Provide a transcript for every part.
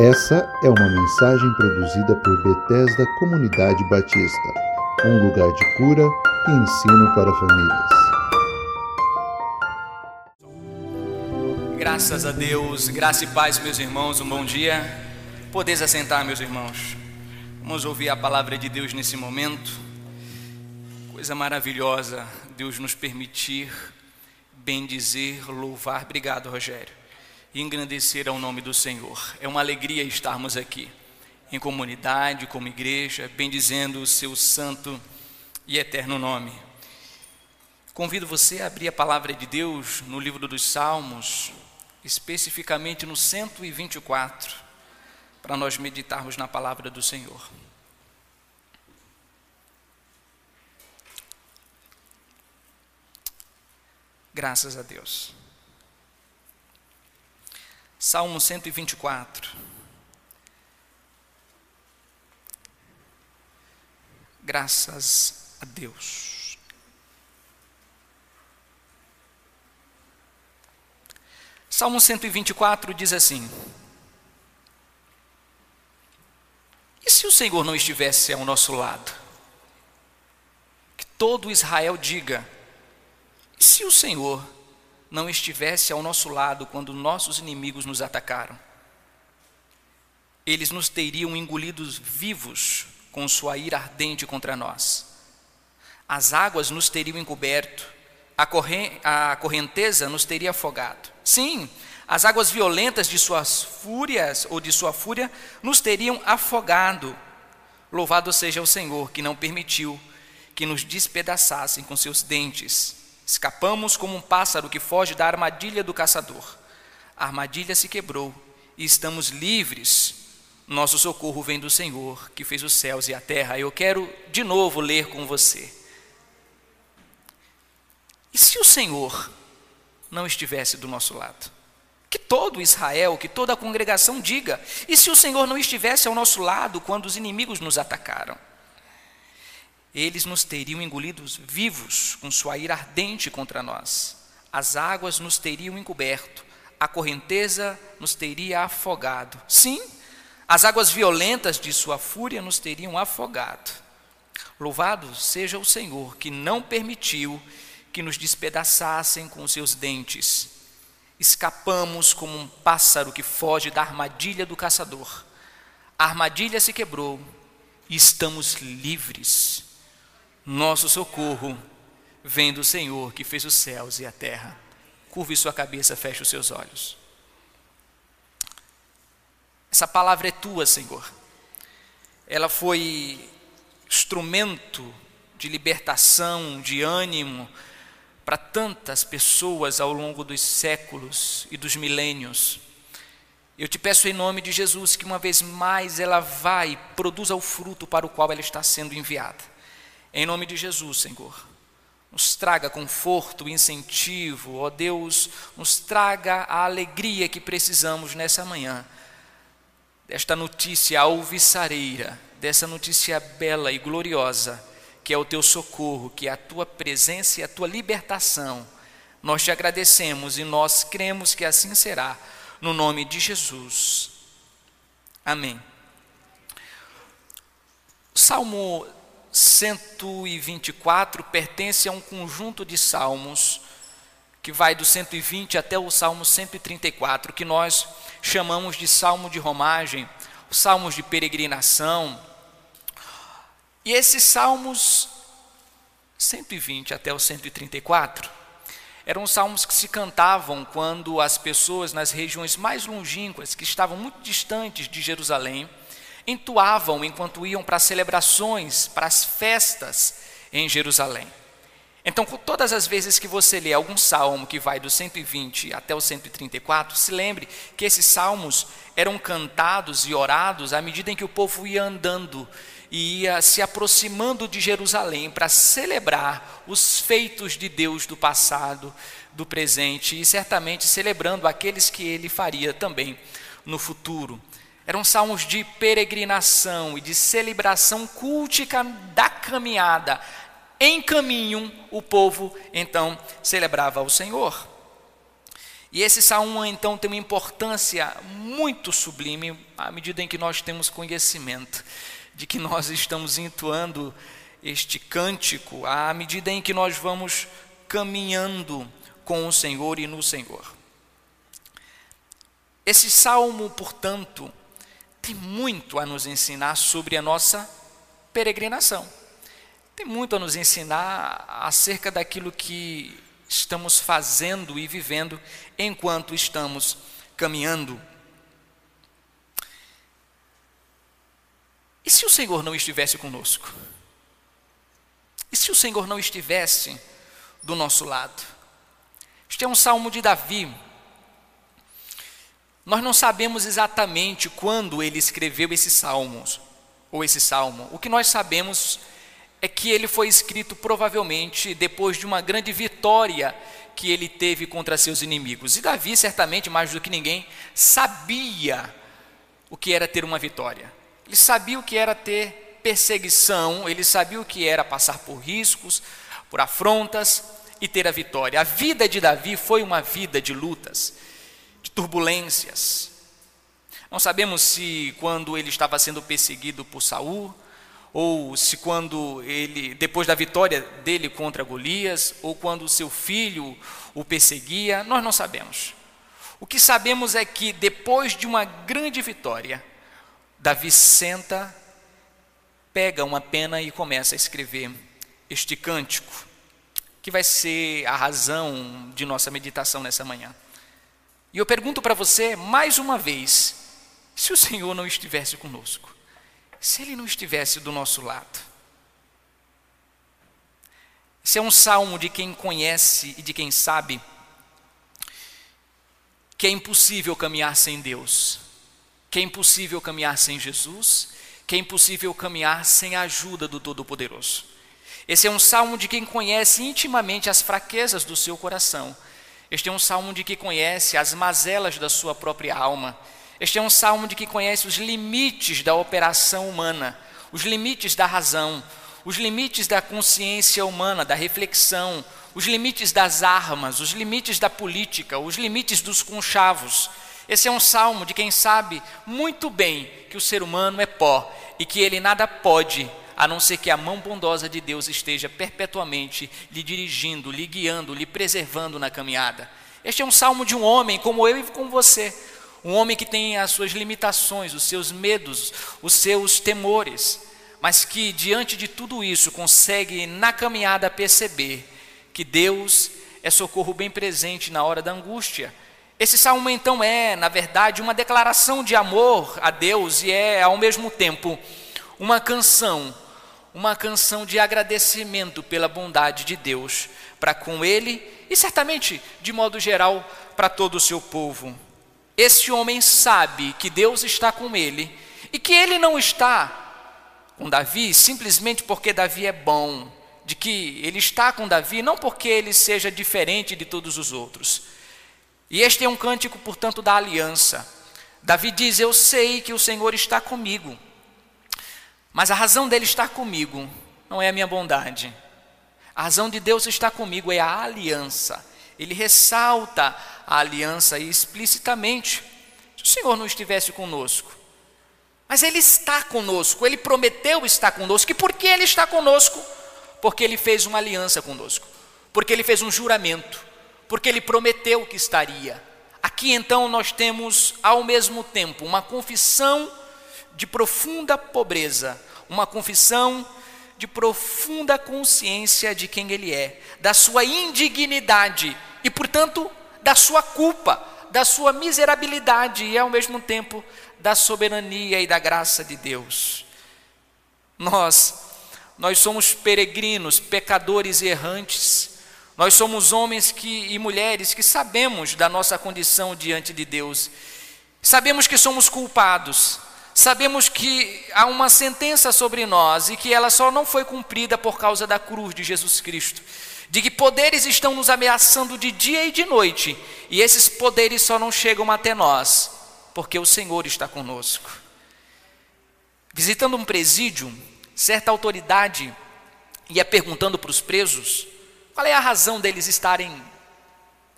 Essa é uma mensagem produzida por Bethesda Comunidade Batista, um lugar de cura e ensino para famílias. Graças a Deus, graça e paz, meus irmãos, um bom dia. Podeis assentar, meus irmãos. Vamos ouvir a palavra de Deus nesse momento. Coisa maravilhosa, Deus nos permitir bendizer, louvar. Obrigado, Rogério e engrandecer ao nome do Senhor. É uma alegria estarmos aqui, em comunidade, como igreja, bendizendo o seu santo e eterno nome. Convido você a abrir a palavra de Deus no livro dos Salmos, especificamente no 124, para nós meditarmos na palavra do Senhor. Graças a Deus. Salmo 124. Graças a Deus. Salmo 124 diz assim: E se o Senhor não estivesse ao nosso lado? Que todo Israel diga: E se o Senhor não estivesse ao nosso lado quando nossos inimigos nos atacaram. Eles nos teriam engolidos vivos com sua ira ardente contra nós. As águas nos teriam encoberto, a, a correnteza nos teria afogado. Sim, as águas violentas de suas fúrias ou de sua fúria nos teriam afogado. Louvado seja o Senhor que não permitiu que nos despedaçassem com seus dentes. Escapamos como um pássaro que foge da armadilha do caçador. A armadilha se quebrou e estamos livres. Nosso socorro vem do Senhor, que fez os céus e a terra. Eu quero de novo ler com você. E se o Senhor não estivesse do nosso lado? Que todo Israel, que toda a congregação diga: e se o Senhor não estivesse ao nosso lado quando os inimigos nos atacaram? Eles nos teriam engolidos vivos com sua ira ardente contra nós. As águas nos teriam encoberto, a correnteza nos teria afogado. Sim, as águas violentas de sua fúria nos teriam afogado. Louvado seja o Senhor que não permitiu que nos despedaçassem com seus dentes. Escapamos como um pássaro que foge da armadilha do caçador. A armadilha se quebrou e estamos livres nosso socorro vem do Senhor que fez os céus e a terra. Curve sua cabeça, feche os seus olhos. Essa palavra é tua, Senhor. Ela foi instrumento de libertação, de ânimo para tantas pessoas ao longo dos séculos e dos milênios. Eu te peço em nome de Jesus que uma vez mais ela vá e produza o fruto para o qual ela está sendo enviada. Em nome de Jesus, Senhor, nos traga conforto, incentivo, ó Deus, nos traga a alegria que precisamos nessa manhã, desta notícia alvissareira, dessa notícia bela e gloriosa, que é o teu socorro, que é a tua presença e a tua libertação. Nós te agradecemos e nós cremos que assim será, no nome de Jesus. Amém. Salmo 124 pertence a um conjunto de salmos que vai do 120 até o Salmo 134, que nós chamamos de salmo de romagem, os salmos de peregrinação. E esses salmos 120 até o 134 eram salmos que se cantavam quando as pessoas nas regiões mais longínquas, que estavam muito distantes de Jerusalém, entoavam enquanto iam para as celebrações, para as festas em Jerusalém. Então, todas as vezes que você lê algum salmo que vai do 120 até o 134, se lembre que esses salmos eram cantados e orados à medida em que o povo ia andando e ia se aproximando de Jerusalém para celebrar os feitos de Deus do passado, do presente e certamente celebrando aqueles que ele faria também no futuro. Eram salmos de peregrinação e de celebração cultica da caminhada. Em caminho, o povo então celebrava o Senhor. E esse salmo então tem uma importância muito sublime à medida em que nós temos conhecimento de que nós estamos entoando este cântico, à medida em que nós vamos caminhando com o Senhor e no Senhor. Esse salmo, portanto, tem muito a nos ensinar sobre a nossa peregrinação. Tem muito a nos ensinar acerca daquilo que estamos fazendo e vivendo enquanto estamos caminhando. E se o Senhor não estivesse conosco? E se o Senhor não estivesse do nosso lado? Este é um salmo de Davi. Nós não sabemos exatamente quando ele escreveu esses salmos, ou esse salmo. O que nós sabemos é que ele foi escrito provavelmente depois de uma grande vitória que ele teve contra seus inimigos. E Davi, certamente, mais do que ninguém, sabia o que era ter uma vitória. Ele sabia o que era ter perseguição, ele sabia o que era passar por riscos, por afrontas e ter a vitória. A vida de Davi foi uma vida de lutas, de turbulências. Não sabemos se quando ele estava sendo perseguido por Saul, ou se quando ele, depois da vitória dele contra Golias, ou quando seu filho o perseguia, nós não sabemos. O que sabemos é que depois de uma grande vitória, Davi senta, pega uma pena e começa a escrever este cântico, que vai ser a razão de nossa meditação nessa manhã. E eu pergunto para você mais uma vez: se o Senhor não estivesse conosco, se Ele não estivesse do nosso lado? Esse é um salmo de quem conhece e de quem sabe que é impossível caminhar sem Deus, que é impossível caminhar sem Jesus, que é impossível caminhar sem a ajuda do Todo-Poderoso. Esse é um salmo de quem conhece intimamente as fraquezas do seu coração. Este é um salmo de quem conhece as mazelas da sua própria alma este é um salmo de que conhece os limites da operação humana, os limites da razão, os limites da consciência humana, da reflexão, os limites das armas, os limites da política, os limites dos conchavos. Esse é um salmo de quem sabe muito bem que o ser humano é pó e que ele nada pode a não ser que a mão bondosa de Deus esteja perpetuamente lhe dirigindo, lhe guiando, lhe preservando na caminhada. Este é um salmo de um homem como eu e como você, um homem que tem as suas limitações, os seus medos, os seus temores, mas que diante de tudo isso consegue na caminhada perceber que Deus é socorro bem presente na hora da angústia. Esse salmo então é, na verdade, uma declaração de amor a Deus e é ao mesmo tempo uma canção, uma canção de agradecimento pela bondade de Deus para com ele e certamente de modo geral para todo o seu povo. Esse homem sabe que Deus está com ele e que ele não está com Davi simplesmente porque Davi é bom, de que ele está com Davi não porque ele seja diferente de todos os outros. E este é um cântico, portanto, da aliança. Davi diz: Eu sei que o Senhor está comigo, mas a razão dele estar comigo não é a minha bondade. A razão de Deus estar comigo é a aliança. Ele ressalta a aliança explicitamente. Se o Senhor não estivesse conosco, mas Ele está conosco, Ele prometeu estar conosco. E por que Ele está conosco? Porque Ele fez uma aliança conosco, porque Ele fez um juramento, porque Ele prometeu que estaria. Aqui então nós temos ao mesmo tempo uma confissão de profunda pobreza, uma confissão de profunda consciência de quem Ele é, da sua indignidade e, portanto, da sua culpa, da sua miserabilidade e, ao mesmo tempo, da soberania e da graça de Deus. Nós, nós somos peregrinos, pecadores e errantes. Nós somos homens que, e mulheres que sabemos da nossa condição diante de Deus. Sabemos que somos culpados. Sabemos que há uma sentença sobre nós e que ela só não foi cumprida por causa da cruz de Jesus Cristo de que poderes estão nos ameaçando de dia e de noite, e esses poderes só não chegam até nós, porque o Senhor está conosco. Visitando um presídio, certa autoridade ia perguntando para os presos qual é a razão deles estarem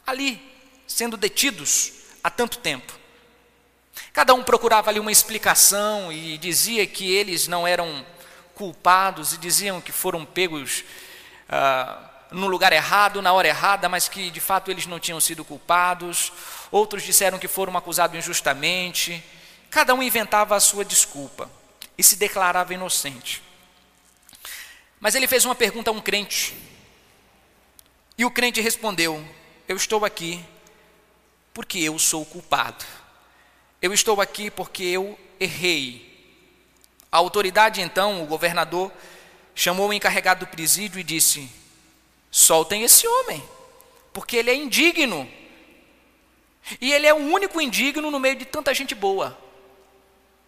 ali, sendo detidos há tanto tempo. Cada um procurava ali uma explicação e dizia que eles não eram culpados e diziam que foram pegos ah, no lugar errado, na hora errada, mas que de fato eles não tinham sido culpados. Outros disseram que foram acusados injustamente. Cada um inventava a sua desculpa e se declarava inocente. Mas ele fez uma pergunta a um crente. E o crente respondeu: Eu estou aqui porque eu sou culpado. Eu estou aqui porque eu errei. A autoridade, então, o governador, chamou o encarregado do presídio e disse: Soltem esse homem, porque ele é indigno. E ele é o único indigno no meio de tanta gente boa.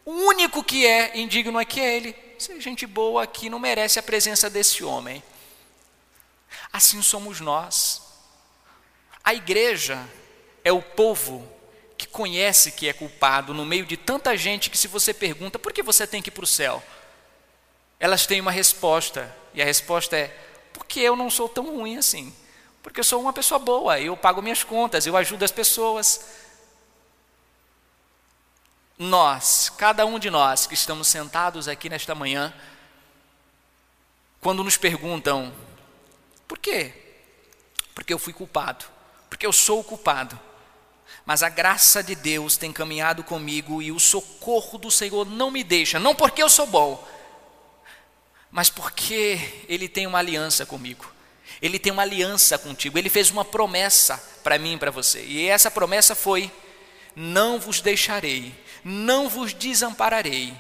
O único que é indigno aqui é ele. Se gente boa aqui não merece a presença desse homem. Assim somos nós. A igreja é o povo que conhece que é culpado no meio de tanta gente que, se você pergunta por que você tem que ir para o céu, elas têm uma resposta, e a resposta é: porque eu não sou tão ruim assim. Porque eu sou uma pessoa boa, eu pago minhas contas, eu ajudo as pessoas. Nós, cada um de nós que estamos sentados aqui nesta manhã, quando nos perguntam, por quê? Porque eu fui culpado, porque eu sou o culpado mas a graça de Deus tem caminhado comigo e o socorro do Senhor não me deixa, não porque eu sou bom, mas porque Ele tem uma aliança comigo. Ele tem uma aliança contigo, Ele fez uma promessa para mim e para você, e essa promessa foi: Não vos deixarei, não vos desampararei.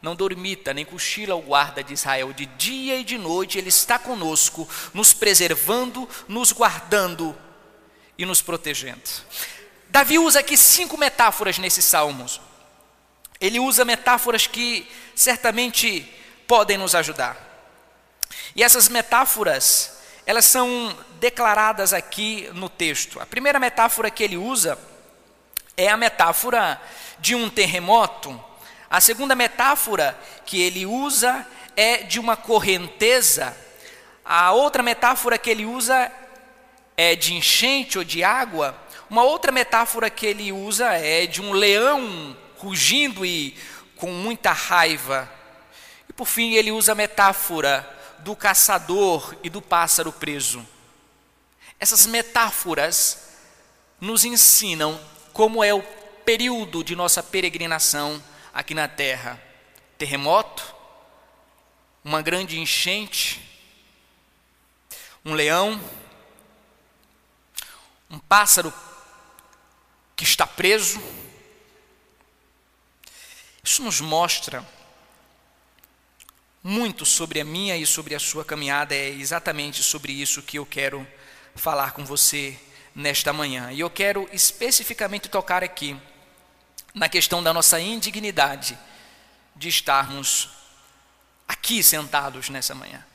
Não dormita, nem cochila o guarda de Israel, de dia e de noite Ele está conosco, nos preservando, nos guardando e nos protegendo. Davi usa aqui cinco metáforas nesses salmos. Ele usa metáforas que certamente podem nos ajudar. E essas metáforas, elas são declaradas aqui no texto. A primeira metáfora que ele usa é a metáfora de um terremoto. A segunda metáfora que ele usa é de uma correnteza. A outra metáfora que ele usa é de enchente ou de água. Uma outra metáfora que ele usa é de um leão rugindo e com muita raiva. E por fim, ele usa a metáfora do caçador e do pássaro preso. Essas metáforas nos ensinam como é o período de nossa peregrinação aqui na terra: terremoto, uma grande enchente, um leão, um pássaro que está preso. Isso nos mostra muito sobre a minha e sobre a sua caminhada, é exatamente sobre isso que eu quero falar com você nesta manhã. E eu quero especificamente tocar aqui na questão da nossa indignidade de estarmos aqui sentados nessa manhã.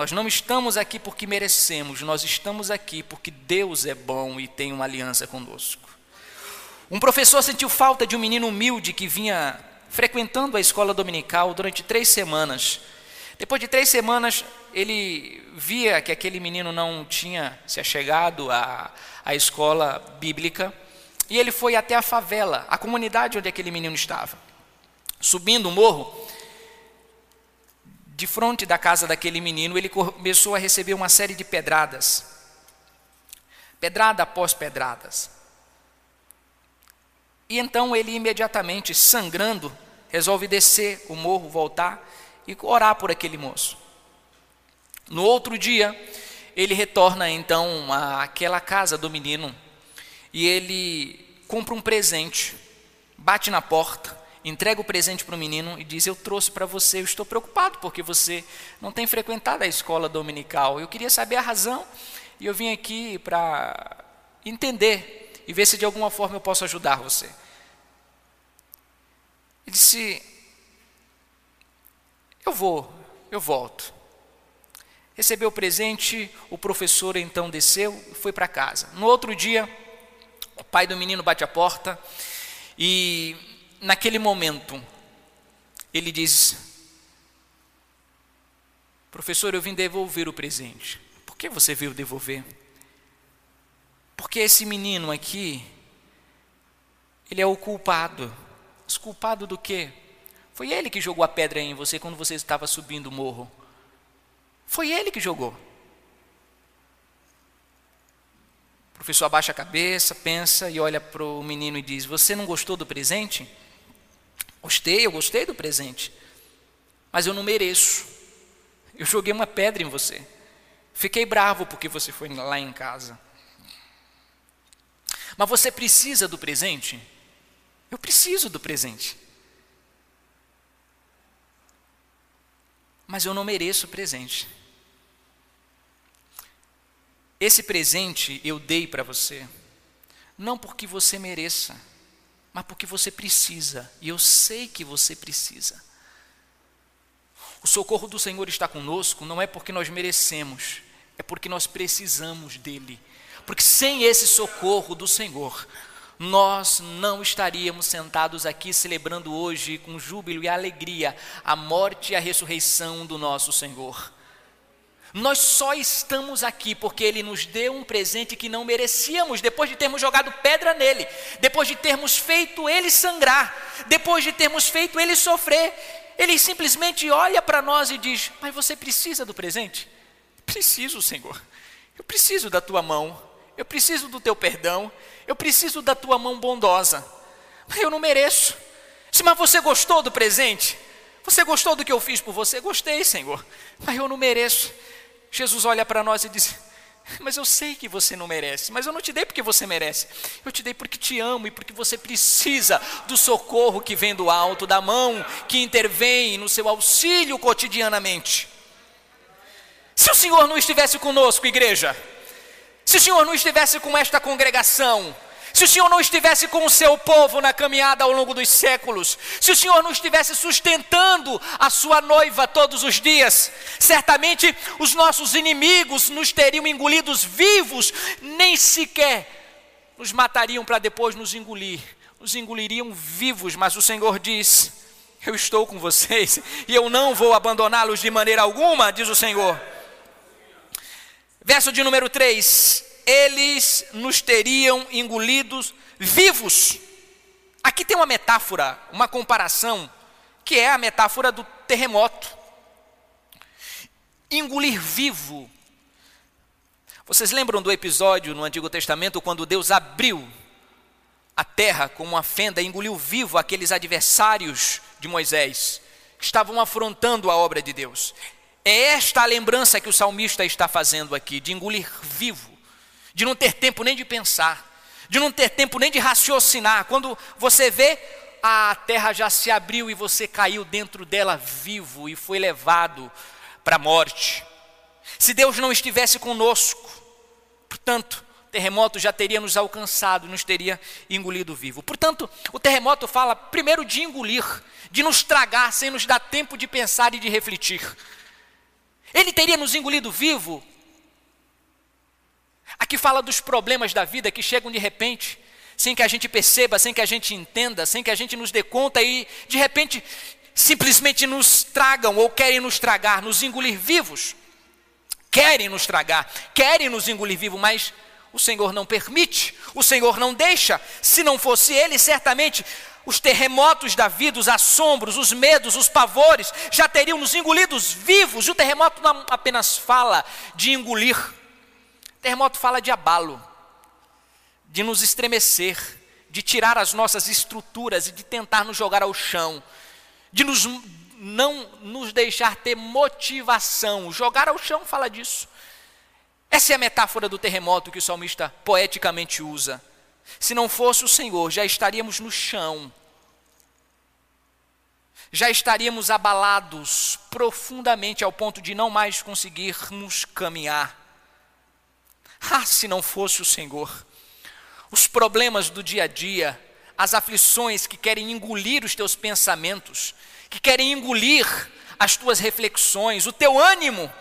Nós não estamos aqui porque merecemos, nós estamos aqui porque Deus é bom e tem uma aliança conosco. Um professor sentiu falta de um menino humilde que vinha frequentando a escola dominical durante três semanas. Depois de três semanas, ele via que aquele menino não tinha se achegado à, à escola bíblica e ele foi até a favela, a comunidade onde aquele menino estava. Subindo o morro, de frente da casa daquele menino, ele começou a receber uma série de pedradas. Pedrada após pedradas. E então ele imediatamente, sangrando, resolve descer o morro, voltar e orar por aquele moço. No outro dia, ele retorna então àquela casa do menino e ele compra um presente, bate na porta entrega o presente para o menino e diz: Eu trouxe para você, eu estou preocupado porque você não tem frequentado a escola dominical. Eu queria saber a razão e eu vim aqui para entender e ver se de alguma forma eu posso ajudar você. Ele disse: Eu vou, eu volto. Recebeu o presente, o professor então desceu e foi para casa. No outro dia, o pai do menino bate a porta e naquele momento, ele diz: Professor, eu vim devolver o presente. Por que você veio devolver? Porque esse menino aqui, ele é o culpado. Mas culpado do quê? Foi ele que jogou a pedra em você quando você estava subindo o morro. Foi ele que jogou. O professor abaixa a cabeça, pensa e olha para o menino e diz: Você não gostou do presente? Gostei, eu gostei do presente. Mas eu não mereço. Eu joguei uma pedra em você. Fiquei bravo porque você foi lá em casa. Mas você precisa do presente? Eu preciso do presente. Mas eu não mereço o presente. Esse presente eu dei para você, não porque você mereça, mas porque você precisa, e eu sei que você precisa. O socorro do Senhor está conosco não é porque nós merecemos, é porque nós precisamos dele. Porque sem esse socorro do Senhor, nós não estaríamos sentados aqui celebrando hoje com júbilo e alegria a morte e a ressurreição do nosso Senhor. Nós só estamos aqui porque Ele nos deu um presente que não merecíamos, depois de termos jogado pedra nele, depois de termos feito Ele sangrar, depois de termos feito Ele sofrer. Ele simplesmente olha para nós e diz: Mas você precisa do presente? Preciso, Senhor. Eu preciso da tua mão, eu preciso do teu perdão, eu preciso da tua mão bondosa. Mas eu não mereço. Mas você gostou do presente? Você gostou do que eu fiz por você? Gostei, Senhor. Mas eu não mereço. Jesus olha para nós e diz: Mas eu sei que você não merece, mas eu não te dei porque você merece. Eu te dei porque te amo e porque você precisa do socorro que vem do alto, da mão que intervém no seu auxílio cotidianamente. Se o Senhor não estivesse conosco, igreja, se o Senhor não estivesse com esta congregação, se o Senhor não estivesse com o seu povo na caminhada ao longo dos séculos, se o Senhor não estivesse sustentando a sua noiva todos os dias, certamente os nossos inimigos nos teriam engolidos vivos, nem sequer nos matariam para depois nos engolir, nos engoliriam vivos, mas o Senhor diz: Eu estou com vocês e eu não vou abandoná-los de maneira alguma, diz o Senhor. Verso de número 3: eles nos teriam engolidos vivos. Aqui tem uma metáfora, uma comparação, que é a metáfora do terremoto. Engolir vivo. Vocês lembram do episódio no Antigo Testamento quando Deus abriu a terra com uma fenda e engoliu vivo aqueles adversários de Moisés que estavam afrontando a obra de Deus? É esta a lembrança que o salmista está fazendo aqui, de engolir vivo de não ter tempo nem de pensar, de não ter tempo nem de raciocinar. Quando você vê, a terra já se abriu e você caiu dentro dela vivo e foi levado para a morte. Se Deus não estivesse conosco, portanto, o terremoto já teria nos alcançado, nos teria engolido vivo. Portanto, o terremoto fala primeiro de engolir, de nos tragar sem nos dar tempo de pensar e de refletir. Ele teria nos engolido vivo Aqui fala dos problemas da vida que chegam de repente, sem que a gente perceba, sem que a gente entenda, sem que a gente nos dê conta e de repente simplesmente nos tragam ou querem nos tragar, nos engolir vivos. Querem nos tragar, querem nos engolir vivos, mas o Senhor não permite, o Senhor não deixa. Se não fosse Ele, certamente os terremotos da vida, os assombros, os medos, os pavores já teriam nos engolidos vivos. E o terremoto não apenas fala de engolir, Terremoto fala de abalo, de nos estremecer, de tirar as nossas estruturas e de tentar nos jogar ao chão, de nos, não nos deixar ter motivação. Jogar ao chão fala disso. Essa é a metáfora do terremoto que o salmista poeticamente usa. Se não fosse o Senhor, já estaríamos no chão, já estaríamos abalados profundamente ao ponto de não mais conseguirmos caminhar. Ah, se não fosse o Senhor. Os problemas do dia a dia, as aflições que querem engolir os teus pensamentos, que querem engolir as tuas reflexões, o teu ânimo,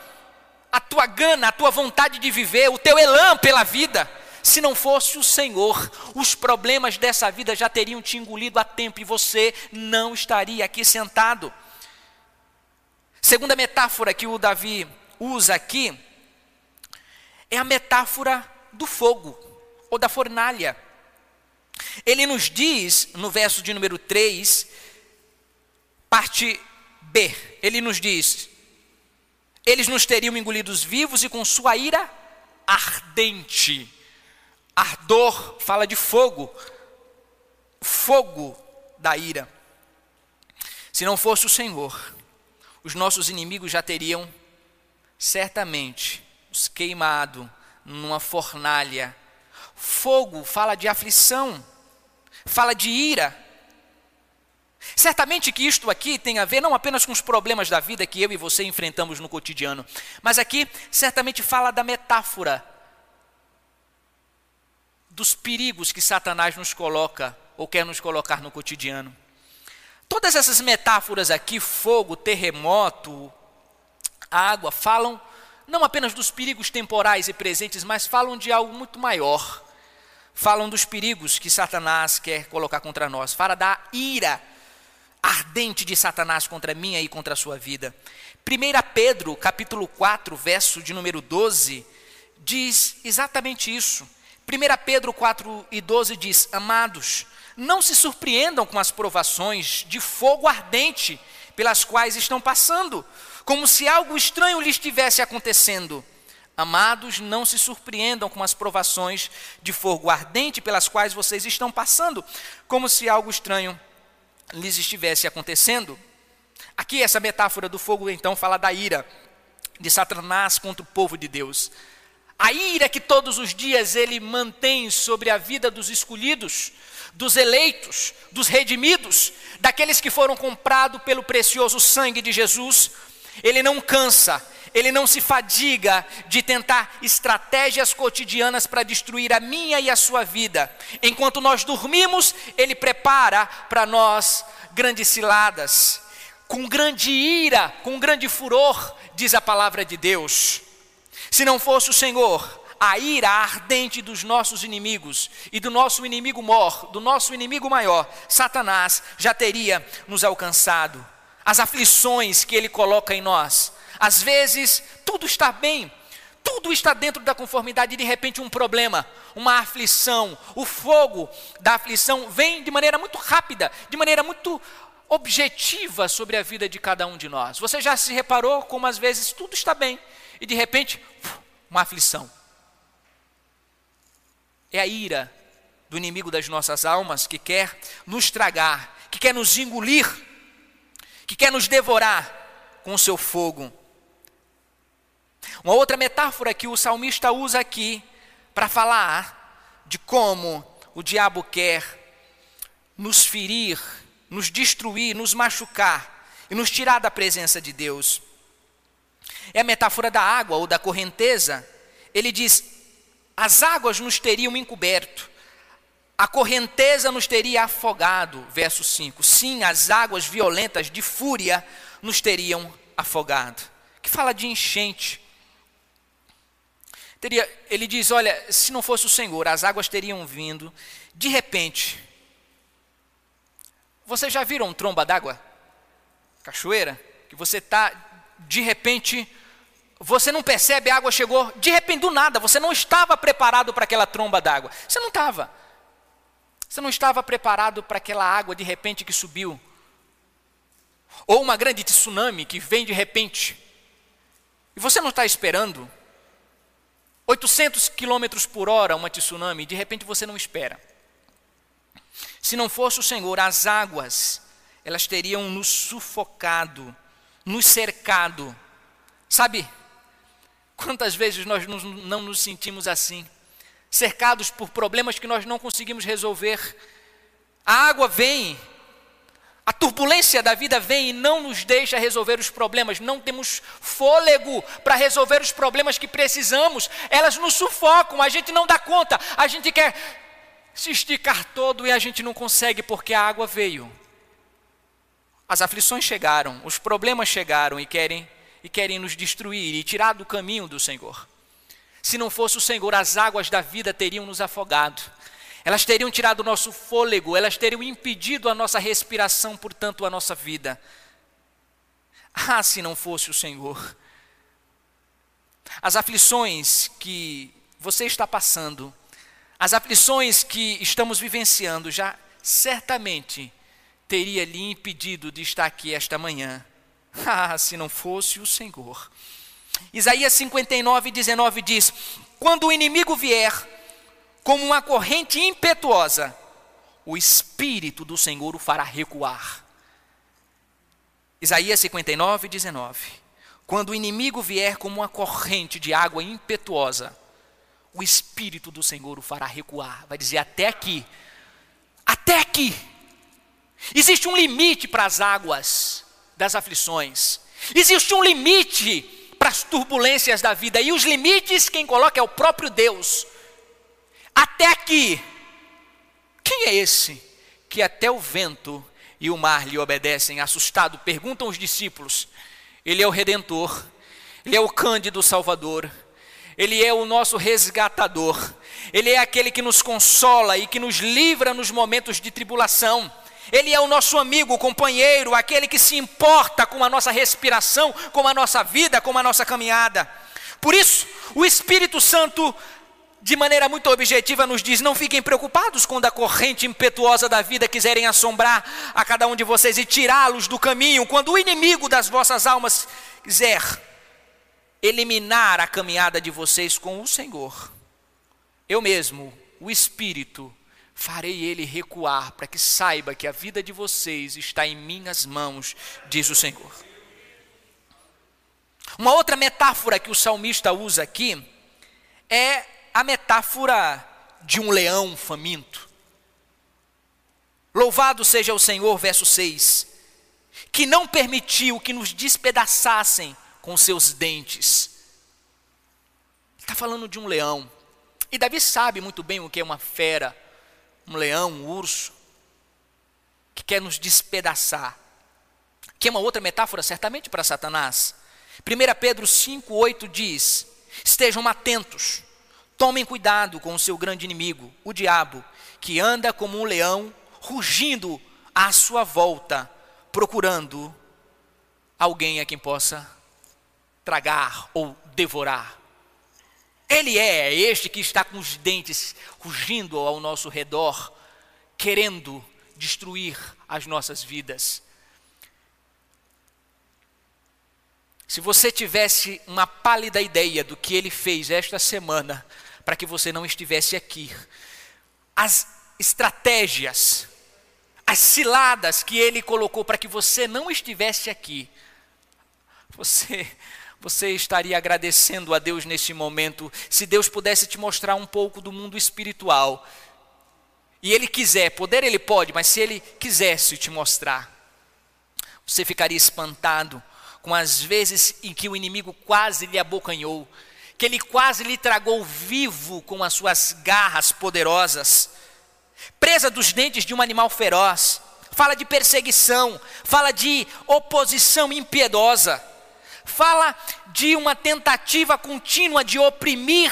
a tua gana, a tua vontade de viver, o teu elan pela vida. Se não fosse o Senhor, os problemas dessa vida já teriam te engolido a tempo e você não estaria aqui sentado. Segunda metáfora que o Davi usa aqui é a metáfora do fogo. ou da fornalha. Ele nos diz, no verso de número 3, parte B, ele nos diz: eles nos teriam engolidos vivos e com sua ira ardente. Ardor fala de fogo, fogo da ira. Se não fosse o Senhor, os nossos inimigos já teriam certamente queimado numa fornalha. Fogo fala de aflição, fala de ira. Certamente que isto aqui tem a ver não apenas com os problemas da vida que eu e você enfrentamos no cotidiano, mas aqui certamente fala da metáfora dos perigos que Satanás nos coloca ou quer nos colocar no cotidiano. Todas essas metáforas aqui, fogo, terremoto, água, falam não apenas dos perigos temporais e presentes, mas falam de algo muito maior. Falam dos perigos que Satanás quer colocar contra nós. Fala da ira ardente de Satanás contra mim e contra a sua vida. 1 Pedro, capítulo 4, verso de número 12, diz exatamente isso. 1 Pedro 4 e 12 diz: Amados, não se surpreendam com as provações de fogo ardente pelas quais estão passando, como se algo estranho lhes estivesse acontecendo. Amados, não se surpreendam com as provações de fogo ardente pelas quais vocês estão passando, como se algo estranho lhes estivesse acontecendo. Aqui, essa metáfora do fogo, então, fala da ira de Satanás contra o povo de Deus. A ira que todos os dias ele mantém sobre a vida dos escolhidos, dos eleitos, dos redimidos, daqueles que foram comprados pelo precioso sangue de Jesus, ele não cansa, ele não se fadiga de tentar estratégias cotidianas para destruir a minha e a sua vida. Enquanto nós dormimos, ele prepara para nós grandes ciladas, com grande ira, com grande furor, diz a palavra de Deus. Se não fosse o Senhor, a ira ardente dos nossos inimigos e do nosso inimigo mor, do nosso inimigo maior, Satanás, já teria nos alcançado. As aflições que ele coloca em nós. Às vezes, tudo está bem, tudo está dentro da conformidade e de repente um problema, uma aflição, o fogo da aflição vem de maneira muito rápida, de maneira muito objetiva sobre a vida de cada um de nós. Você já se reparou como às vezes tudo está bem, e de repente, uma aflição. É a ira do inimigo das nossas almas que quer nos tragar, que quer nos engolir, que quer nos devorar com o seu fogo. Uma outra metáfora que o salmista usa aqui para falar de como o diabo quer nos ferir, nos destruir, nos machucar e nos tirar da presença de Deus. É a metáfora da água ou da correnteza. Ele diz: as águas nos teriam encoberto, a correnteza nos teria afogado. Verso 5. Sim, as águas violentas de fúria nos teriam afogado. Que fala de enchente. Teria, ele diz: olha, se não fosse o Senhor, as águas teriam vindo. De repente, vocês já viram tromba d'água? Cachoeira? Que você está, de repente, você não percebe, a água chegou de repente do nada, você não estava preparado para aquela tromba d'água. Você não estava. Você não estava preparado para aquela água de repente que subiu. Ou uma grande tsunami que vem de repente. E você não está esperando. 800 quilômetros por hora uma tsunami, de repente você não espera. Se não fosse o Senhor, as águas, elas teriam nos sufocado, nos cercado. Sabe, Quantas vezes nós não nos sentimos assim, cercados por problemas que nós não conseguimos resolver? A água vem, a turbulência da vida vem e não nos deixa resolver os problemas, não temos fôlego para resolver os problemas que precisamos, elas nos sufocam, a gente não dá conta, a gente quer se esticar todo e a gente não consegue porque a água veio. As aflições chegaram, os problemas chegaram e querem e querem nos destruir e tirar do caminho do Senhor. Se não fosse o Senhor, as águas da vida teriam nos afogado. Elas teriam tirado o nosso fôlego, elas teriam impedido a nossa respiração, portanto, a nossa vida. Ah, se não fosse o Senhor. As aflições que você está passando, as aflições que estamos vivenciando já certamente teria lhe impedido de estar aqui esta manhã. Ah, se não fosse o Senhor. Isaías 59, 19 diz: Quando o inimigo vier como uma corrente impetuosa, o Espírito do Senhor o fará recuar. Isaías 59, 19. Quando o inimigo vier como uma corrente de água impetuosa, o Espírito do Senhor o fará recuar. Vai dizer: até aqui, até aqui. Existe um limite para as águas das aflições, existe um limite as turbulências da vida, e os limites quem coloca é o próprio Deus. Até aqui. Quem é esse que até o vento e o mar lhe obedecem? Assustado, perguntam os discípulos. Ele é o redentor, ele é o cândido salvador ele é o nosso resgatador. Ele é aquele que nos consola e que nos livra nos momentos de tribulação. Ele é o nosso amigo, companheiro, aquele que se importa com a nossa respiração, com a nossa vida, com a nossa caminhada. Por isso, o Espírito Santo, de maneira muito objetiva, nos diz: não fiquem preocupados quando a corrente impetuosa da vida quiserem assombrar a cada um de vocês e tirá-los do caminho, quando o inimigo das vossas almas quiser eliminar a caminhada de vocês com o Senhor. Eu mesmo, o Espírito, farei ele recuar para que saiba que a vida de vocês está em minhas mãos, diz o Senhor. Uma outra metáfora que o salmista usa aqui é a metáfora de um leão faminto. Louvado seja o Senhor, verso 6, que não permitiu que nos despedaçassem com seus dentes. Está falando de um leão. E Davi sabe muito bem o que é uma fera, um leão, um urso, que quer nos despedaçar. Que é uma outra metáfora, certamente, para Satanás. 1 Pedro 5,8 diz: Estejam atentos, tomem cuidado com o seu grande inimigo, o diabo, que anda como um leão, rugindo à sua volta, procurando alguém a quem possa tragar ou devorar. Ele é este que está com os dentes rugindo ao nosso redor, querendo destruir as nossas vidas. Se você tivesse uma pálida ideia do que ele fez esta semana, para que você não estivesse aqui, as estratégias, as ciladas que ele colocou para que você não estivesse aqui, você você estaria agradecendo a Deus neste momento se Deus pudesse te mostrar um pouco do mundo espiritual. E Ele quiser, poder Ele pode, mas se Ele quisesse te mostrar, você ficaria espantado com as vezes em que o inimigo quase lhe abocanhou, que ele quase lhe tragou vivo com as suas garras poderosas, presa dos dentes de um animal feroz. Fala de perseguição, fala de oposição impiedosa fala de uma tentativa contínua de oprimir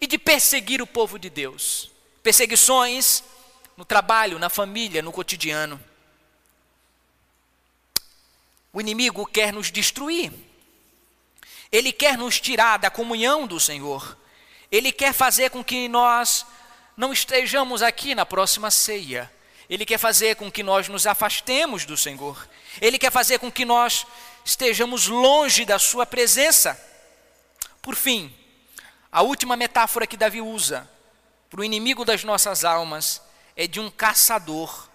e de perseguir o povo de Deus. Perseguições no trabalho, na família, no cotidiano. O inimigo quer nos destruir. Ele quer nos tirar da comunhão do Senhor. Ele quer fazer com que nós não estejamos aqui na próxima ceia. Ele quer fazer com que nós nos afastemos do Senhor. Ele quer fazer com que nós estejamos longe da Sua presença. Por fim, a última metáfora que Davi usa para o inimigo das nossas almas é de um caçador.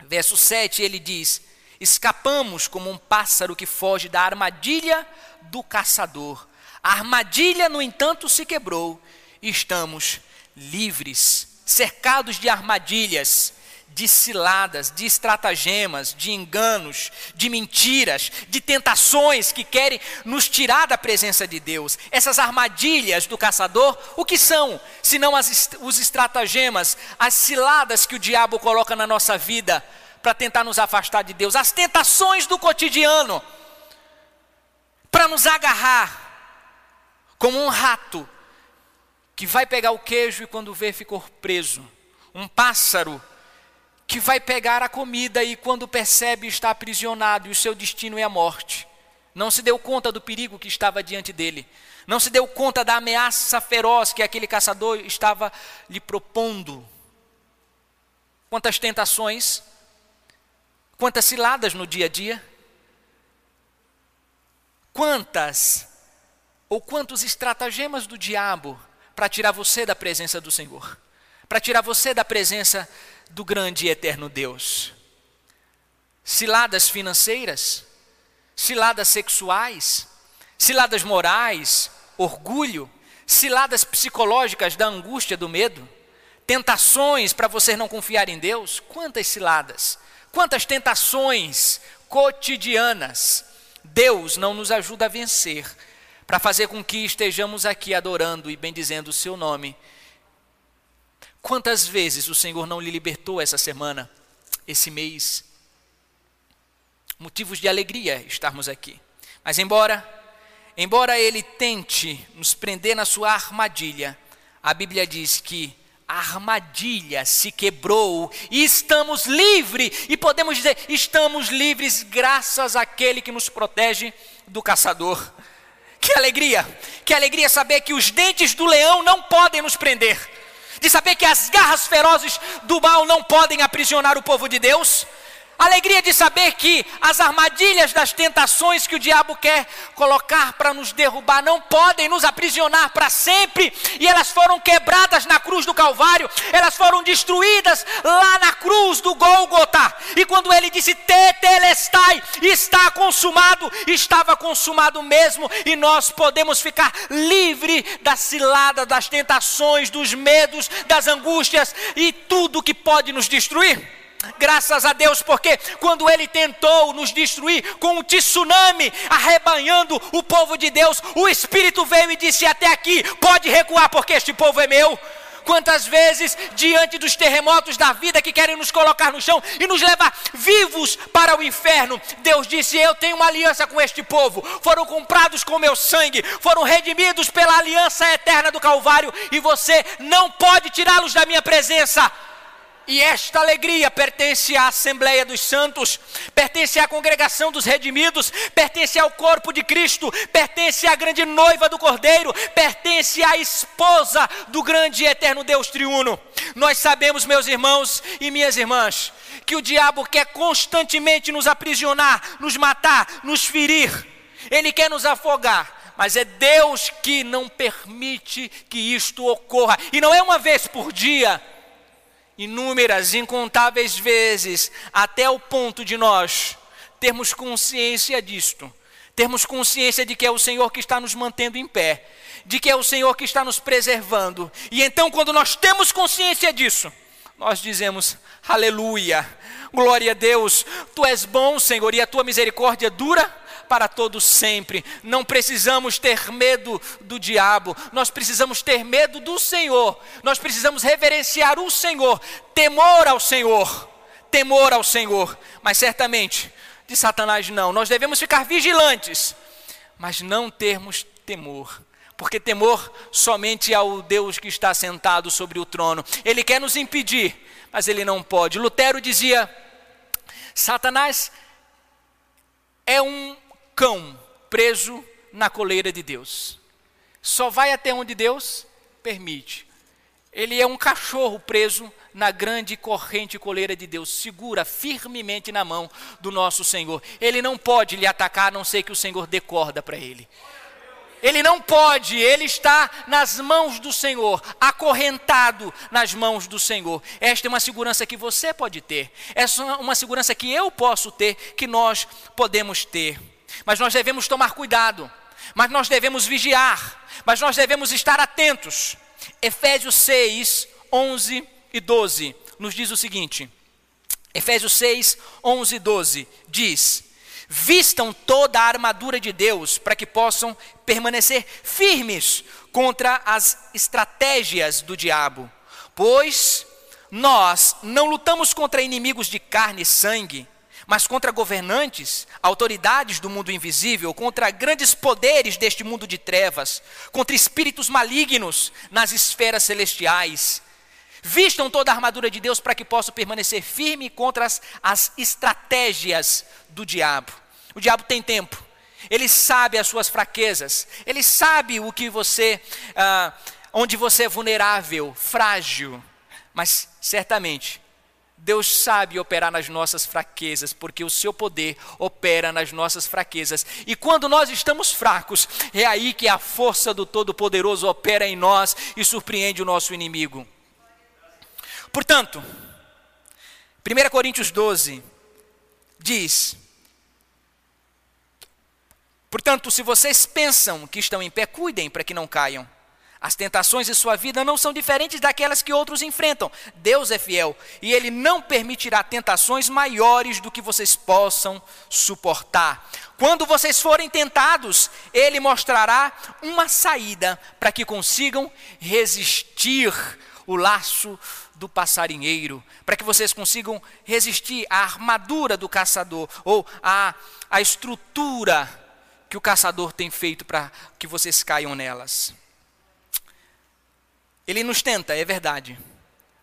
Verso 7 ele diz: Escapamos como um pássaro que foge da armadilha do caçador. A armadilha, no entanto, se quebrou e estamos livres, cercados de armadilhas de ciladas, de estratagemas, de enganos, de mentiras, de tentações que querem nos tirar da presença de Deus. Essas armadilhas do caçador, o que são? Senão as, os estratagemas, as ciladas que o diabo coloca na nossa vida para tentar nos afastar de Deus, as tentações do cotidiano para nos agarrar como um rato que vai pegar o queijo e quando vê ficou preso. Um pássaro que vai pegar a comida e quando percebe está aprisionado e o seu destino é a morte. não se deu conta do perigo que estava diante dele, não se deu conta da ameaça feroz que aquele caçador estava lhe propondo. Quantas tentações, quantas ciladas no dia a dia, quantas ou quantos estratagemas do diabo para tirar você da presença do Senhor, para tirar você da presença do grande e eterno Deus. Ciladas financeiras, ciladas sexuais, ciladas morais, orgulho, ciladas psicológicas da angústia, do medo, tentações para você não confiar em Deus. Quantas ciladas, quantas tentações cotidianas Deus não nos ajuda a vencer para fazer com que estejamos aqui adorando e bendizendo o seu nome. Quantas vezes o Senhor não lhe libertou essa semana, esse mês? Motivos de alegria estarmos aqui. Mas embora embora ele tente nos prender na sua armadilha, a Bíblia diz que a armadilha se quebrou e estamos livres, e podemos dizer, estamos livres graças àquele que nos protege do caçador. Que alegria, que alegria saber que os dentes do leão não podem nos prender, de saber que as garras ferozes do mal não podem aprisionar o povo de Deus, Alegria de saber que as armadilhas das tentações que o diabo quer colocar para nos derrubar não podem nos aprisionar para sempre, e elas foram quebradas na cruz do Calvário, elas foram destruídas lá na cruz do Gólgota. E quando ele disse Tetelestai, está consumado, estava consumado mesmo, e nós podemos ficar livre da cilada, das tentações, dos medos, das angústias e tudo que pode nos destruir. Graças a Deus, porque quando ele tentou nos destruir com um tsunami arrebanhando o povo de Deus, o Espírito veio e disse: Até aqui, pode recuar, porque este povo é meu. Quantas vezes, diante dos terremotos da vida que querem nos colocar no chão e nos levar vivos para o inferno, Deus disse: Eu tenho uma aliança com este povo, foram comprados com meu sangue, foram redimidos pela aliança eterna do Calvário, e você não pode tirá-los da minha presença. E esta alegria pertence à Assembleia dos Santos, pertence à congregação dos redimidos, pertence ao corpo de Cristo, pertence à grande noiva do Cordeiro, pertence à esposa do grande e eterno Deus triuno. Nós sabemos, meus irmãos e minhas irmãs, que o diabo quer constantemente nos aprisionar, nos matar, nos ferir, ele quer nos afogar mas é Deus que não permite que isto ocorra, e não é uma vez por dia, inúmeras, incontáveis vezes, até o ponto de nós termos consciência disto, termos consciência de que é o Senhor que está nos mantendo em pé, de que é o Senhor que está nos preservando. E então, quando nós temos consciência disso, nós dizemos: Aleluia, glória a Deus, Tu és bom, Senhor, e a Tua misericórdia dura para todos sempre. Não precisamos ter medo do diabo, nós precisamos ter medo do Senhor. Nós precisamos reverenciar o Senhor, temor ao Senhor, temor ao Senhor. Mas certamente de Satanás não. Nós devemos ficar vigilantes, mas não termos temor porque temor somente ao Deus que está sentado sobre o trono. Ele quer nos impedir, mas ele não pode. Lutero dizia: Satanás é um cão preso na coleira de Deus. Só vai até onde Deus permite. Ele é um cachorro preso na grande corrente coleira de Deus, segura firmemente na mão do nosso Senhor. Ele não pode lhe atacar a não ser que o Senhor dê corda para ele. Ele não pode, ele está nas mãos do Senhor, acorrentado nas mãos do Senhor. Esta é uma segurança que você pode ter, essa é uma segurança que eu posso ter, que nós podemos ter. Mas nós devemos tomar cuidado, mas nós devemos vigiar, mas nós devemos estar atentos. Efésios 6, 11 e 12 nos diz o seguinte: Efésios 6, 11 e 12 diz: Vistam toda a armadura de Deus para que possam permanecer firmes contra as estratégias do diabo, pois nós não lutamos contra inimigos de carne e sangue mas contra governantes, autoridades do mundo invisível, contra grandes poderes deste mundo de trevas, contra espíritos malignos nas esferas celestiais. Vistam toda a armadura de Deus para que possam permanecer firme contra as, as estratégias do diabo. O diabo tem tempo, Ele sabe as suas fraquezas, Ele sabe o que você, ah, onde você é vulnerável, frágil, mas certamente Deus sabe operar nas nossas fraquezas, porque o seu poder opera nas nossas fraquezas. E quando nós estamos fracos, é aí que a força do Todo-Poderoso opera em nós e surpreende o nosso inimigo. Portanto, 1 Coríntios 12 diz: Portanto, se vocês pensam que estão em pé, cuidem para que não caiam. As tentações de sua vida não são diferentes daquelas que outros enfrentam. Deus é fiel e Ele não permitirá tentações maiores do que vocês possam suportar. Quando vocês forem tentados, Ele mostrará uma saída para que consigam resistir o laço do passarinheiro, para que vocês consigam resistir à armadura do caçador ou à, à estrutura que o caçador tem feito para que vocês caiam nelas. Ele nos tenta, é verdade,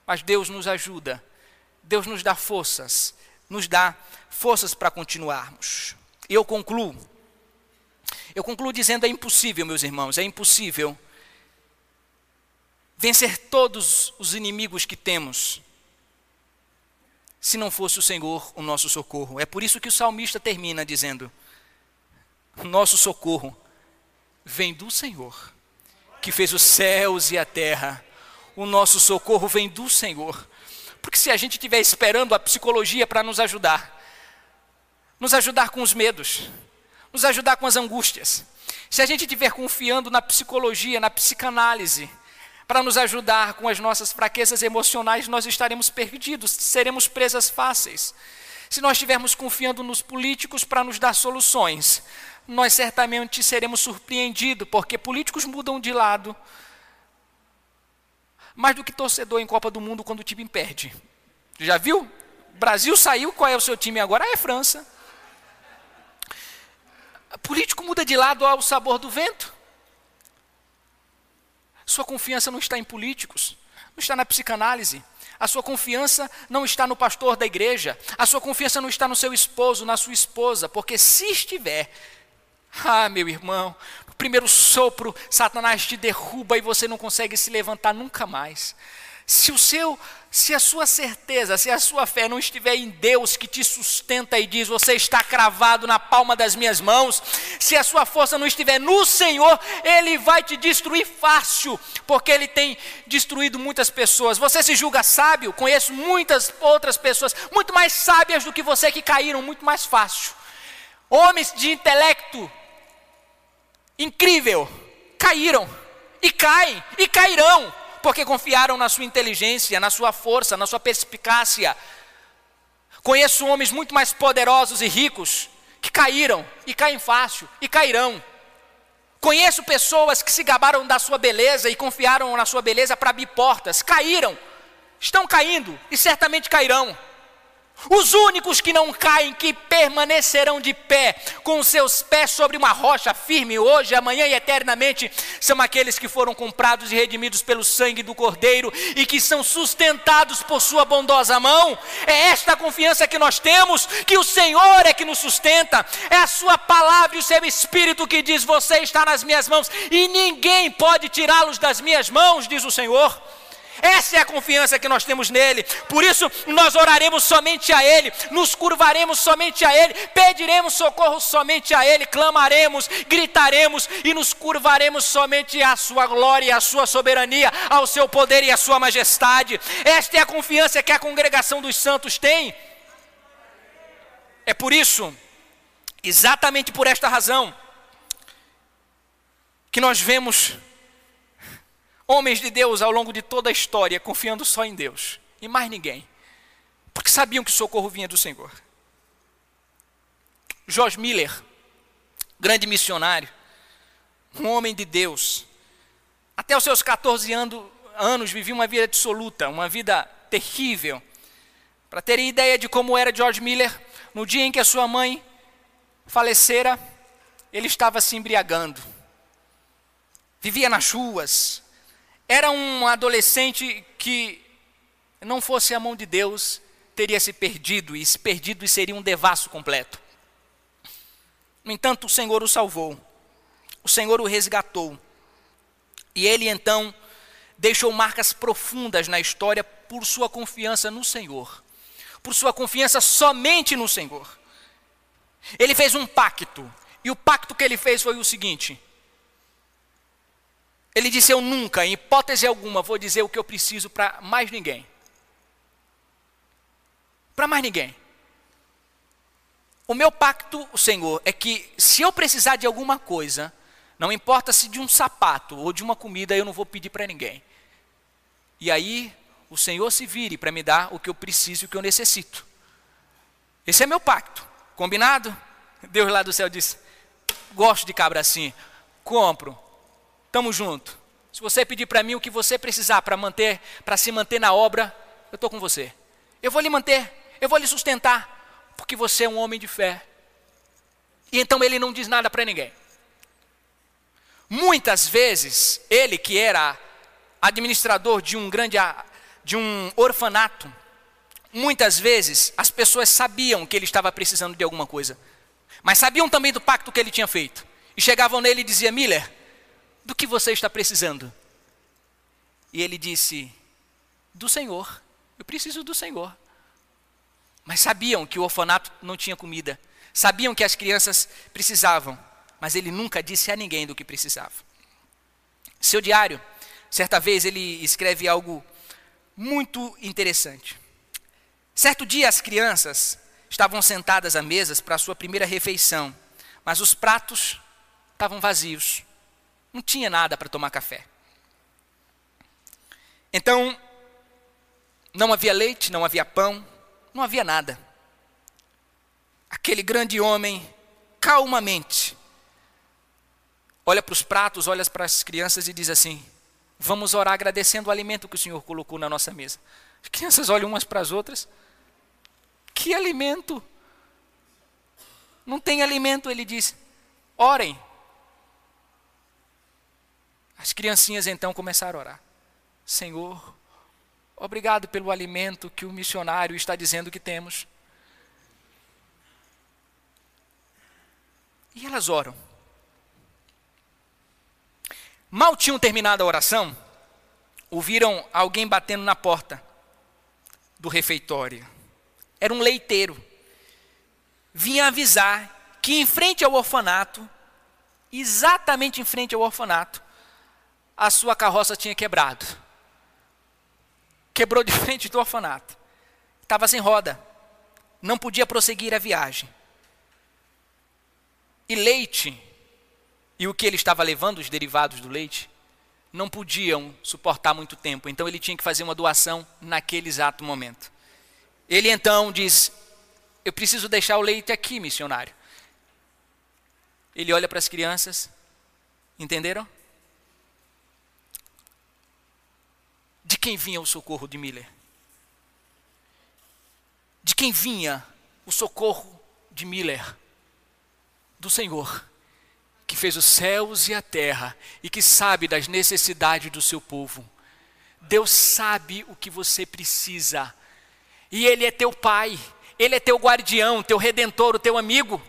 mas Deus nos ajuda, Deus nos dá forças, nos dá forças para continuarmos. E eu concluo, eu concluo dizendo: é impossível, meus irmãos, é impossível vencer todos os inimigos que temos, se não fosse o Senhor o nosso socorro. É por isso que o salmista termina dizendo: Nosso socorro vem do Senhor que fez os céus e a terra. O nosso socorro vem do Senhor. Porque se a gente estiver esperando a psicologia para nos ajudar, nos ajudar com os medos, nos ajudar com as angústias, se a gente estiver confiando na psicologia, na psicanálise, para nos ajudar com as nossas fraquezas emocionais, nós estaremos perdidos, seremos presas fáceis. Se nós estivermos confiando nos políticos para nos dar soluções, nós certamente seremos surpreendidos, porque políticos mudam de lado mais do que torcedor em Copa do Mundo quando o time perde. Já viu? Brasil saiu, qual é o seu time agora? É França. político muda de lado ao sabor do vento. Sua confiança não está em políticos, não está na psicanálise. A sua confiança não está no pastor da igreja. A sua confiança não está no seu esposo, na sua esposa, porque se estiver, ah, meu irmão, no primeiro sopro, Satanás te derruba e você não consegue se levantar nunca mais. Se o seu, se a sua certeza, se a sua fé não estiver em Deus que te sustenta e diz, você está cravado na palma das minhas mãos, se a sua força não estiver no Senhor, ele vai te destruir fácil, porque ele tem destruído muitas pessoas. Você se julga sábio? Conheço muitas outras pessoas muito mais sábias do que você que caíram muito mais fácil. Homens de intelecto incrível, caíram, e caem, e cairão, porque confiaram na sua inteligência, na sua força, na sua perspicácia. Conheço homens muito mais poderosos e ricos que caíram, e caem fácil, e cairão. Conheço pessoas que se gabaram da sua beleza e confiaram na sua beleza para abrir portas, caíram, estão caindo e certamente cairão. Os únicos que não caem, que permanecerão de pé, com seus pés sobre uma rocha firme, hoje, amanhã e eternamente, são aqueles que foram comprados e redimidos pelo sangue do Cordeiro e que são sustentados por Sua bondosa mão. É esta confiança que nós temos, que o Senhor é que nos sustenta, é a Sua palavra e o Seu Espírito que diz: Você está nas minhas mãos e ninguém pode tirá-los das minhas mãos, diz o Senhor. Essa é a confiança que nós temos nele. Por isso, nós oraremos somente a ele, nos curvaremos somente a ele, pediremos socorro somente a ele, clamaremos, gritaremos e nos curvaremos somente à sua glória, à sua soberania, ao seu poder e à sua majestade. Esta é a confiança que a congregação dos santos tem. É por isso, exatamente por esta razão, que nós vemos homens de Deus ao longo de toda a história confiando só em Deus e mais ninguém, porque sabiam que o socorro vinha do Senhor. George Miller, grande missionário, um homem de Deus, até os seus 14 anos, anos vivia uma vida dissoluta, uma vida terrível. Para terem ideia de como era George Miller, no dia em que a sua mãe falecera, ele estava se embriagando. Vivia nas ruas, era um adolescente que não fosse a mão de Deus, teria se perdido, e se perdido seria um devasso completo. No entanto, o Senhor o salvou, o Senhor o resgatou. E ele então deixou marcas profundas na história por sua confiança no Senhor, por sua confiança somente no Senhor. Ele fez um pacto, e o pacto que ele fez foi o seguinte: ele disse: Eu nunca, em hipótese alguma, vou dizer o que eu preciso para mais ninguém. Para mais ninguém. O meu pacto, Senhor, é que se eu precisar de alguma coisa, não importa se de um sapato ou de uma comida, eu não vou pedir para ninguém. E aí, o Senhor se vire para me dar o que eu preciso e o que eu necessito. Esse é meu pacto. Combinado? Deus lá do céu disse: Gosto de cabra assim. Compro. Tamo junto. Se você pedir para mim o que você precisar para manter, para se manter na obra, eu estou com você. Eu vou lhe manter, eu vou lhe sustentar, porque você é um homem de fé. E então ele não diz nada para ninguém. Muitas vezes, ele que era administrador de um grande de um orfanato, muitas vezes as pessoas sabiam que ele estava precisando de alguma coisa, mas sabiam também do pacto que ele tinha feito. E chegavam nele e diziam: Miller, do que você está precisando? E ele disse: Do Senhor. Eu preciso do Senhor. Mas sabiam que o orfanato não tinha comida. Sabiam que as crianças precisavam. Mas ele nunca disse a ninguém do que precisava. Seu diário, certa vez, ele escreve algo muito interessante. Certo dia, as crianças estavam sentadas à mesa para a sua primeira refeição, mas os pratos estavam vazios. Não tinha nada para tomar café. Então, não havia leite, não havia pão, não havia nada. Aquele grande homem, calmamente, olha para os pratos, olha para as crianças e diz assim: Vamos orar agradecendo o alimento que o Senhor colocou na nossa mesa. As crianças olham umas para as outras. Que alimento? Não tem alimento, ele diz. Orem. As criancinhas então começaram a orar. Senhor, obrigado pelo alimento que o missionário está dizendo que temos. E elas oram. Mal tinham terminado a oração, ouviram alguém batendo na porta do refeitório. Era um leiteiro. Vinha avisar que em frente ao orfanato, exatamente em frente ao orfanato, a sua carroça tinha quebrado. Quebrou de frente do orfanato. Estava sem roda. Não podia prosseguir a viagem. E leite, e o que ele estava levando, os derivados do leite, não podiam suportar muito tempo. Então ele tinha que fazer uma doação naquele exato momento. Ele então diz: Eu preciso deixar o leite aqui, missionário. Ele olha para as crianças, entenderam? De quem vinha o socorro de Miller? De quem vinha o socorro de Miller? Do Senhor, que fez os céus e a terra e que sabe das necessidades do seu povo. Deus sabe o que você precisa, e Ele é teu Pai, Ele é teu guardião, teu redentor, o teu amigo.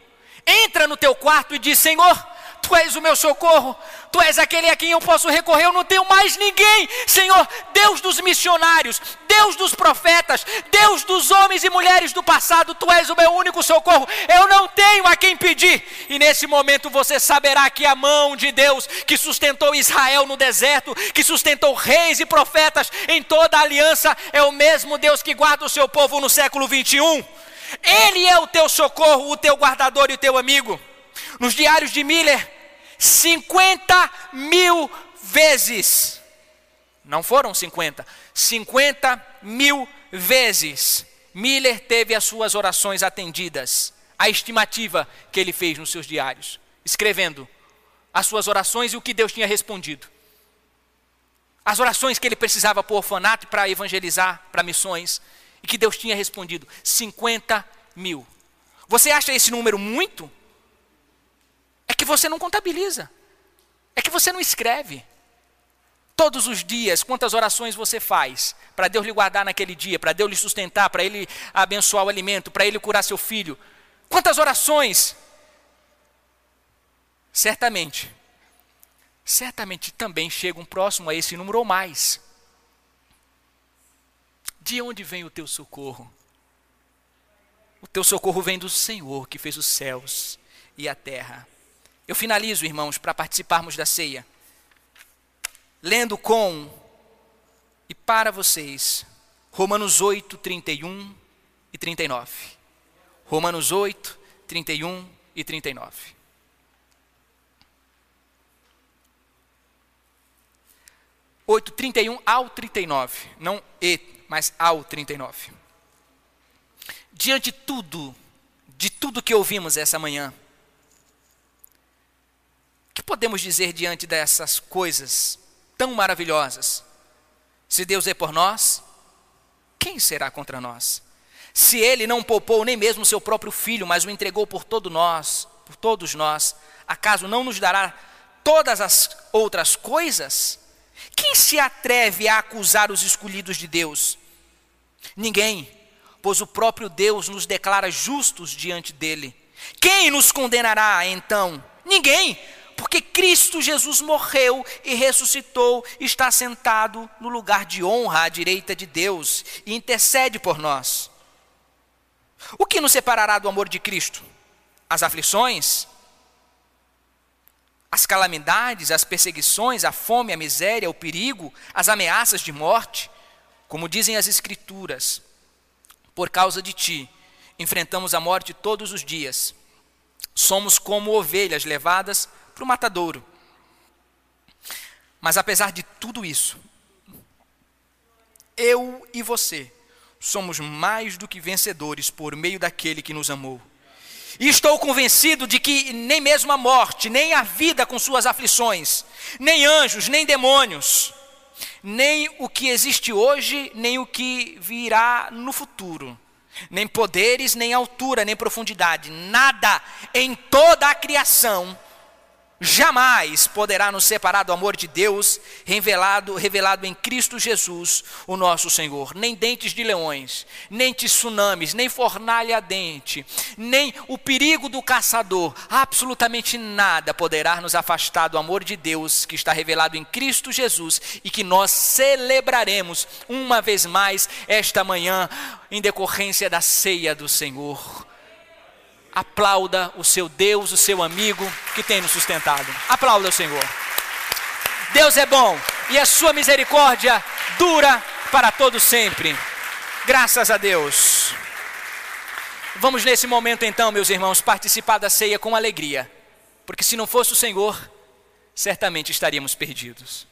Entra no teu quarto e diz: Senhor, Tu és o meu socorro, Tu és aquele a quem eu posso recorrer, eu não tenho mais ninguém. Senhor, Deus dos missionários, Deus dos profetas, Deus dos homens e mulheres do passado, Tu és o meu único socorro, eu não tenho a quem pedir. E nesse momento você saberá que a mão de Deus que sustentou Israel no deserto, que sustentou reis e profetas em toda a aliança, é o mesmo Deus que guarda o seu povo no século 21. Ele é o teu socorro, o teu guardador e o teu amigo. Nos diários de Miller, 50 mil vezes, não foram 50, 50 mil vezes, Miller teve as suas orações atendidas. A estimativa que ele fez nos seus diários, escrevendo as suas orações e o que Deus tinha respondido. As orações que ele precisava para o orfanato para evangelizar, para missões, e que Deus tinha respondido: 50 mil. Você acha esse número muito? É que você não contabiliza. É que você não escreve. Todos os dias, quantas orações você faz para Deus lhe guardar naquele dia, para Deus lhe sustentar, para Ele abençoar o alimento, para Ele curar seu filho? Quantas orações certamente, certamente também chegam próximo a esse número ou mais. De onde vem o teu socorro? O teu socorro vem do Senhor que fez os céus e a terra. Eu finalizo, irmãos, para participarmos da ceia, lendo com e para vocês Romanos 8, 31 e 39. Romanos 8, 31 e 39. Oito, trinta e um ao trinta e nove, não e, mas ao trinta e nove. Diante de tudo, de tudo que ouvimos essa manhã, podemos dizer diante dessas coisas tão maravilhosas? Se Deus é por nós, quem será contra nós? Se ele não poupou nem mesmo seu próprio filho, mas o entregou por todo nós, por todos nós, acaso não nos dará todas as outras coisas? Quem se atreve a acusar os escolhidos de Deus? Ninguém, pois o próprio Deus nos declara justos diante dele. Quem nos condenará então? Ninguém, porque Cristo Jesus morreu e ressuscitou, está sentado no lugar de honra à direita de Deus e intercede por nós. O que nos separará do amor de Cristo? As aflições? As calamidades, as perseguições, a fome, a miséria, o perigo, as ameaças de morte? Como dizem as Escrituras, por causa de ti, enfrentamos a morte todos os dias. Somos como ovelhas levadas para o matadouro. Mas apesar de tudo isso, eu e você somos mais do que vencedores por meio daquele que nos amou. E estou convencido de que nem mesmo a morte, nem a vida com suas aflições, nem anjos, nem demônios, nem o que existe hoje, nem o que virá no futuro, nem poderes, nem altura, nem profundidade, nada em toda a criação jamais poderá nos separar do amor de Deus revelado, revelado em Cristo Jesus, o nosso Senhor. Nem dentes de leões, nem tsunamis, nem fornalha dente, nem o perigo do caçador, absolutamente nada poderá nos afastar do amor de Deus que está revelado em Cristo Jesus e que nós celebraremos uma vez mais esta manhã em decorrência da ceia do Senhor aplauda o seu Deus, o seu amigo que tem nos sustentado. Aplauda o Senhor. Deus é bom e a sua misericórdia dura para todo sempre. Graças a Deus. Vamos nesse momento então, meus irmãos, participar da ceia com alegria, porque se não fosse o Senhor, certamente estaríamos perdidos.